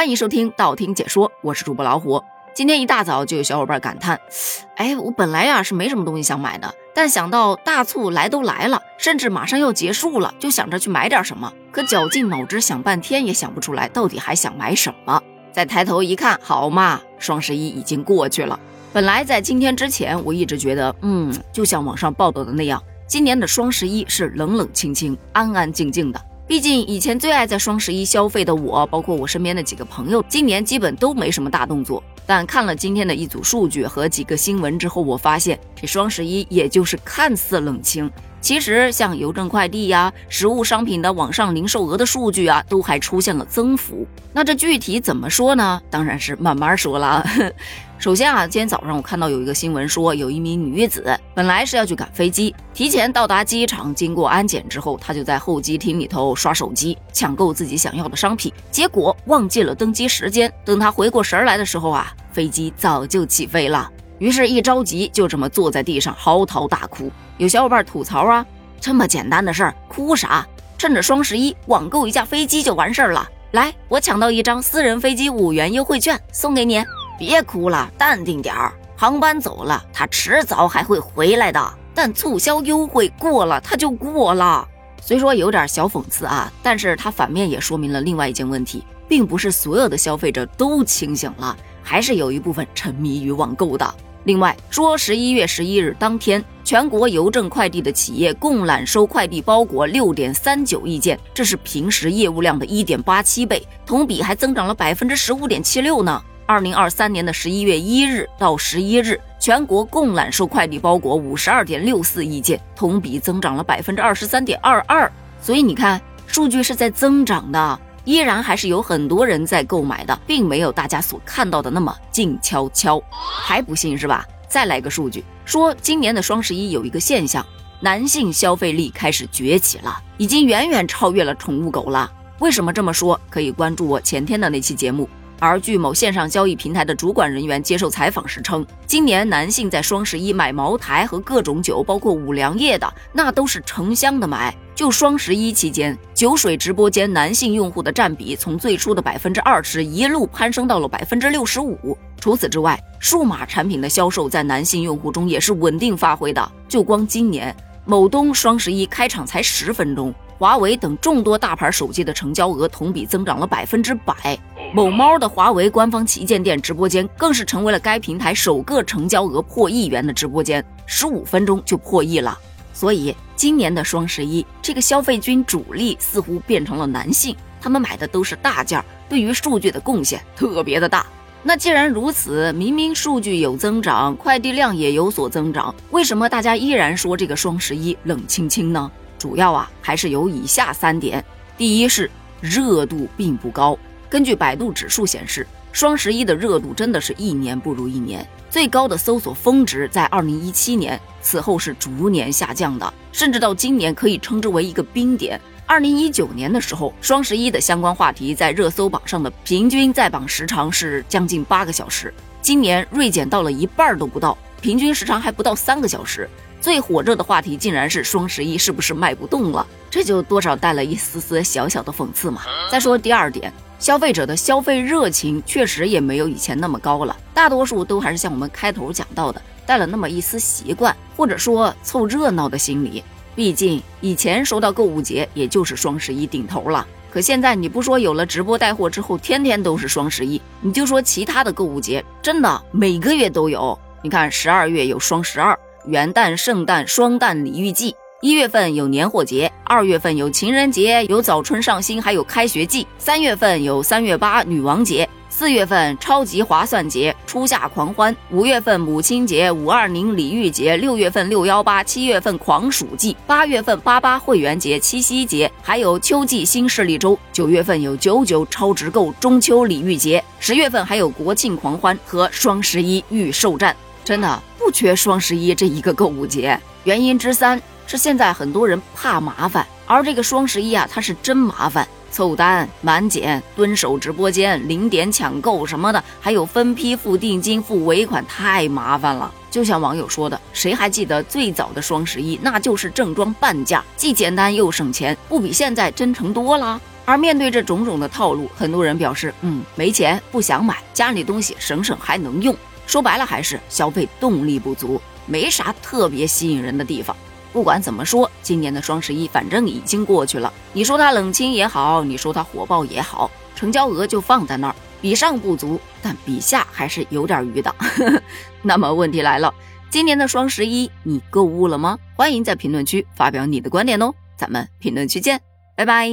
欢迎收听道听解说，我是主播老虎。今天一大早就有小伙伴感叹：“哎，我本来呀是没什么东西想买的，但想到大促来都来了，甚至马上要结束了，就想着去买点什么。可绞尽脑汁想半天也想不出来，到底还想买什么。再抬头一看，好嘛，双十一已经过去了。本来在今天之前，我一直觉得，嗯，就像网上报道的那样，今年的双十一是冷冷清清、安安静静的。”毕竟以前最爱在双十一消费的我，包括我身边的几个朋友，今年基本都没什么大动作。但看了今天的一组数据和几个新闻之后，我发现这双十一也就是看似冷清，其实像邮政快递呀、实物商品的网上零售额的数据啊，都还出现了增幅。那这具体怎么说呢？当然是慢慢说了。首先啊，今天早上我看到有一个新闻说，有一名女子本来是要去赶飞机，提前到达机场，经过安检之后，她就在候机厅里头刷手机，抢购自己想要的商品，结果忘记了登机时间。等她回过神来的时候啊，飞机早就起飞了。于是，一着急就这么坐在地上嚎啕大哭。有小伙伴吐槽啊，这么简单的事儿，哭啥？趁着双十一网购一架飞机就完事儿了。来，我抢到一张私人飞机五元优惠券，送给你。别哭了，淡定点儿。航班走了，他迟早还会回来的。但促销优惠过了，他就过了。虽说有点小讽刺啊，但是它反面也说明了另外一件问题，并不是所有的消费者都清醒了，还是有一部分沉迷于网购的。另外说，十一月十一日当天，全国邮政快递的企业共揽收快递包裹六点三九亿件，这是平时业务量的一点八七倍，同比还增长了百分之十五点七六呢。二零二三年的十一月一日到十一日，全国共揽收快递包裹五十二点六四亿件，同比增长了百分之二十三点二二。所以你看，数据是在增长的，依然还是有很多人在购买的，并没有大家所看到的那么静悄悄。还不信是吧？再来个数据，说今年的双十一有一个现象，男性消费力开始崛起了，已经远远超越了宠物狗了。为什么这么说？可以关注我前天的那期节目。而据某线上交易平台的主管人员接受采访时称，今年男性在双十一买茅台和各种酒，包括五粮液的，那都是成箱的买。就双十一期间，酒水直播间男性用户的占比从最初的百分之二十一路攀升到了百分之六十五。除此之外，数码产品的销售在男性用户中也是稳定发挥的。就光今年，某东双十一开场才十分钟。华为等众多大牌手机的成交额同比增长了百分之百，某猫的华为官方旗舰店直播间更是成为了该平台首个成交额破亿元的直播间，十五分钟就破亿了。所以今年的双十一，这个消费军主力似乎变成了男性，他们买的都是大件，对于数据的贡献特别的大。那既然如此，明明数据有增长，快递量也有所增长，为什么大家依然说这个双十一冷清清呢？主要啊，还是有以下三点。第一是热度并不高。根据百度指数显示，双十一的热度真的是一年不如一年。最高的搜索峰值在二零一七年，此后是逐年下降的，甚至到今年可以称之为一个冰点。二零一九年的时候，双十一的相关话题在热搜榜上的平均在榜时长是将近八个小时，今年锐减到了一半都不到，平均时长还不到三个小时。最火热的话题竟然是双十一是不是卖不动了？这就多少带了一丝丝小小的讽刺嘛。再说第二点，消费者的消费热情确实也没有以前那么高了，大多数都还是像我们开头讲到的，带了那么一丝习惯或者说凑热闹的心理。毕竟以前说到购物节，也就是双十一顶头了。可现在你不说有了直播带货之后，天天都是双十一，你就说其他的购物节，真的每个月都有。你看十二月有双十二。元旦、圣诞双旦礼遇季，一月份有年货节，二月份有情人节，有早春上新，还有开学季。三月份有三月八女王节，四月份超级划算节，初夏狂欢。五月份母亲节，五二零礼遇节。六月份六幺八，七月份狂暑季，八月份八八会员节、七夕节，还有秋季新势力周。九月份有九九超值购中秋礼遇节，十月份还有国庆狂欢和双十一预售战。真的。不缺双十一这一个购物节，原因之三是现在很多人怕麻烦，而这个双十一啊，它是真麻烦。凑单、满减、蹲守直播间、零点抢购什么的，还有分批付定金、付尾款，太麻烦了。就像网友说的，谁还记得最早的双十一？那就是正装半价，既简单又省钱，不比现在真诚多了。而面对这种种的套路，很多人表示，嗯，没钱，不想买，家里东西省省还能用。说白了，还是消费动力不足，没啥特别吸引人的地方。不管怎么说，今年的双十一反正已经过去了。你说它冷清也好，你说它火爆也好，成交额就放在那儿，比上不足，但比下还是有点余的。那么问题来了，今年的双十一你购物了吗？欢迎在评论区发表你的观点哦，咱们评论区见，拜拜。